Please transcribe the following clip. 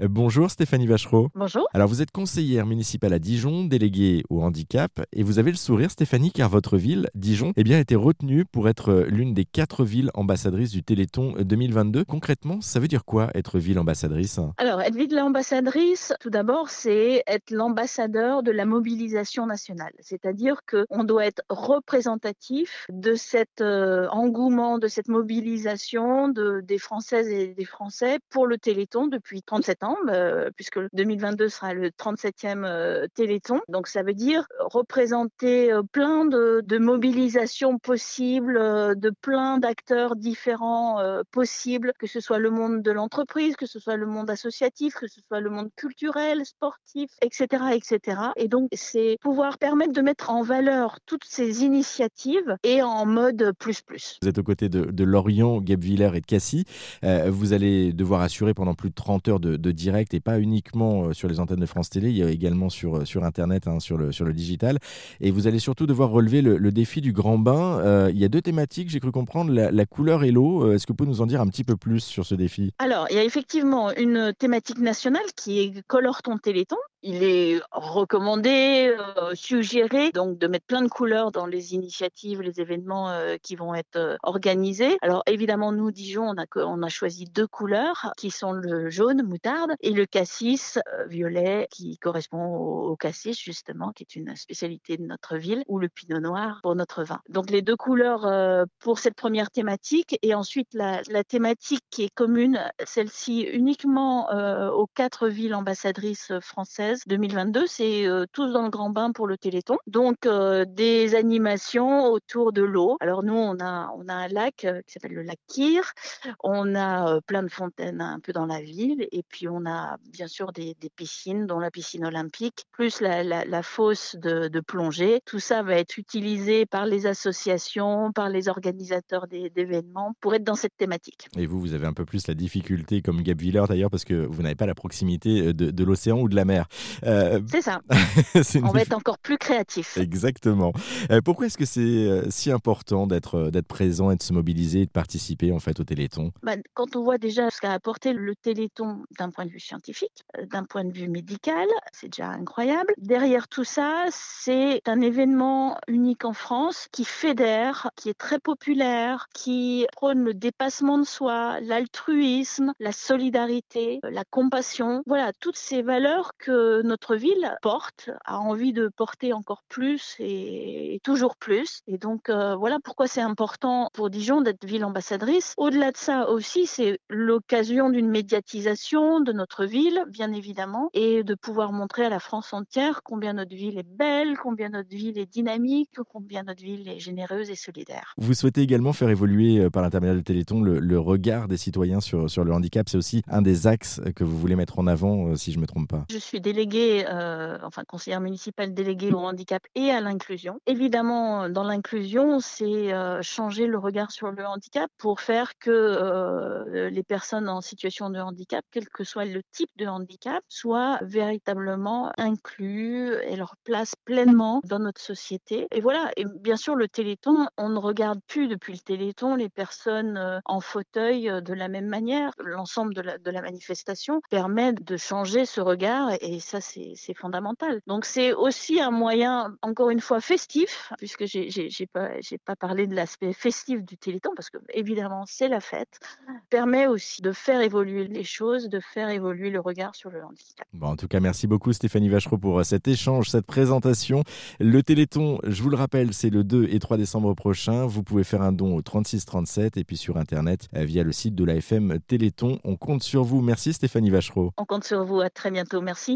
Euh, Bonjour Stéphanie Vachereau. Bonjour. Alors vous êtes conseillère municipale à Dijon, déléguée au handicap, et vous avez le sourire Stéphanie car votre ville, Dijon, eh bien, a été retenue pour être euh, l'une des quatre villes ambassadrices du Téléthon 2022. Concrètement, ça veut dire quoi être ville ambassadrice? Alors, être ville ambassadrice, tout d'abord, c'est être l'ambassadeur de la mobilisation nationale. C'est-à-dire qu'on doit être représentatif de cet euh, engouement, de cette mobilisation de, des Françaises et des Français pour le Téléthon depuis 37 ans, euh, puisque 2022 sera le 37e euh, Téléthon. Donc, ça veut dire représenter euh, plein de, mobilisations possibles, de plein d'acteurs différents possibles, que ce soit le monde de l'entreprise, que ce soit le monde associatif, que ce soit le monde culturel, sportif, etc., etc. Et donc, c'est pouvoir permettre de mettre en valeur toutes ces initiatives et en mode plus plus. Vous êtes aux côtés de, de Lorient, Guebwiller et de Cassis. Vous allez devoir assurer pendant plus de 30 heures de direct et pas uniquement euh, sur les antennes de France Télé, il y a également sur, euh, sur Internet, hein, sur, le, sur le digital. Et vous allez surtout devoir relever le, défi du grand bain. Euh, il y a deux thématiques, j'ai cru comprendre, la, couleur et l'eau. Est-ce que vous pouvez nous en dire un petit peu plus sur ce défi? Alors, il y a effectivement une thématique nationale qui est Colore ton Téléthon. Il est recommandé, euh, suggéré, donc de mettre plein de couleurs dans les initiatives, les événements euh, qui vont être euh, organisés. Alors, évidemment, nous, Dijon, on a, on a choisi deux couleurs qui sont le jaune, moutarde, et le cassis, euh, violet, qui correspond au, au cassis, justement, qui est une spécialité de notre ville, ou le pinot noir pour notre vin. Donc, les deux couleurs euh, pour cette première thématique, et ensuite la, la thématique qui est commune, celle-ci uniquement euh, aux quatre villes ambassadrices françaises 2022, c'est euh, tous dans le grand bain pour le Téléthon. Donc euh, des animations autour de l'eau. Alors nous, on a on a un lac euh, qui s'appelle le lac Kyr. On a euh, plein de fontaines un peu dans la ville, et puis on a bien sûr des, piscines, dont la piscine olympique, plus la, fosse de, plongée. Tout ça va être utilisé par les associations, par les organisateurs d'événements pour être dans cette thématique. Et vous, vous avez un peu plus la difficulté, comme Guebwiller d'ailleurs, parce que vous n'avez pas la proximité de l'océan ou de la mer. Euh, C'est ça. une On va être encore plus créatif. Exactement. Euh, pourquoi est-ce que c'est euh, si important d'être d'être présent et de se mobiliser et de participer en fait au Téléthon? Bah, quand on voit déjà ce qu'a apporté le Téléthon d'un point de vue scientifique, d'un point de vue médical, c'est déjà incroyable. Derrière tout ça, c'est un événement unique en France qui fédère, qui est très populaire, qui prône le dépassement de soi, l'altruisme, la solidarité, la compassion. Voilà, toutes ces valeurs que notre ville porte, a envie de porter encore plus et, et toujours plus. Et donc, euh, voilà pourquoi c'est important pour Dijon d'être ville ambassadrice. Au-delà de ça aussi, c'est l'occasion d'une médiatisation de notre ville, bien évidemment, et de pouvoir montrer à la France entière combien notre ville est belle, combien notre ville est dynamique, combien notre ville est généreuse et solidaire. Vous souhaitez également faire évoluer euh, par l'intermédiaire du Téléthon le, le regard des citoyens sur, sur le handicap. C'est aussi un des axes que vous voulez mettre en avant, euh, si je ne me trompe pas. Je suis déléguée, euh, enfin conseillère municipale déléguée au handicap et à l'inclusion. Évidemment, dans l'inclusion, c'est euh, changer le regard sur le handicap pour faire que euh, les personnes en situation de handicap, quel que soit le type de handicap, soient véritablement inclus et leur place pleinement dans notre société. Et voilà, et bien sûr, le Téléthon, on ne regarde plus depuis le Téléthon les personnes euh, en fauteuil euh, de la même manière. L'ensemble de la, de la manifestation permet de changer ce regard et ça, c'est fondamental. Donc, c'est aussi un moyen, encore une fois, festif, puisque j'ai pas, pas parlé de l'aspect festif du Téléthon, parce que évidemment, c'est la fête, permet aussi de faire évoluer les choses, de faire évoluer le regard sur le handicap. Bon, en tout cas, merci beaucoup Stéphanie Vachereau pour euh, cet échange, cette présentation. Le Téléthon, je vous le rappelle, c'est le 2 et 3 décembre prochain. Vous pouvez faire un don au 3637 et puis sur Internet euh, via le site de l'AFM Téléthon. On compte sur vous. Merci Stéphanie Vachereau. On compte sur vous. À très bientôt. Merci.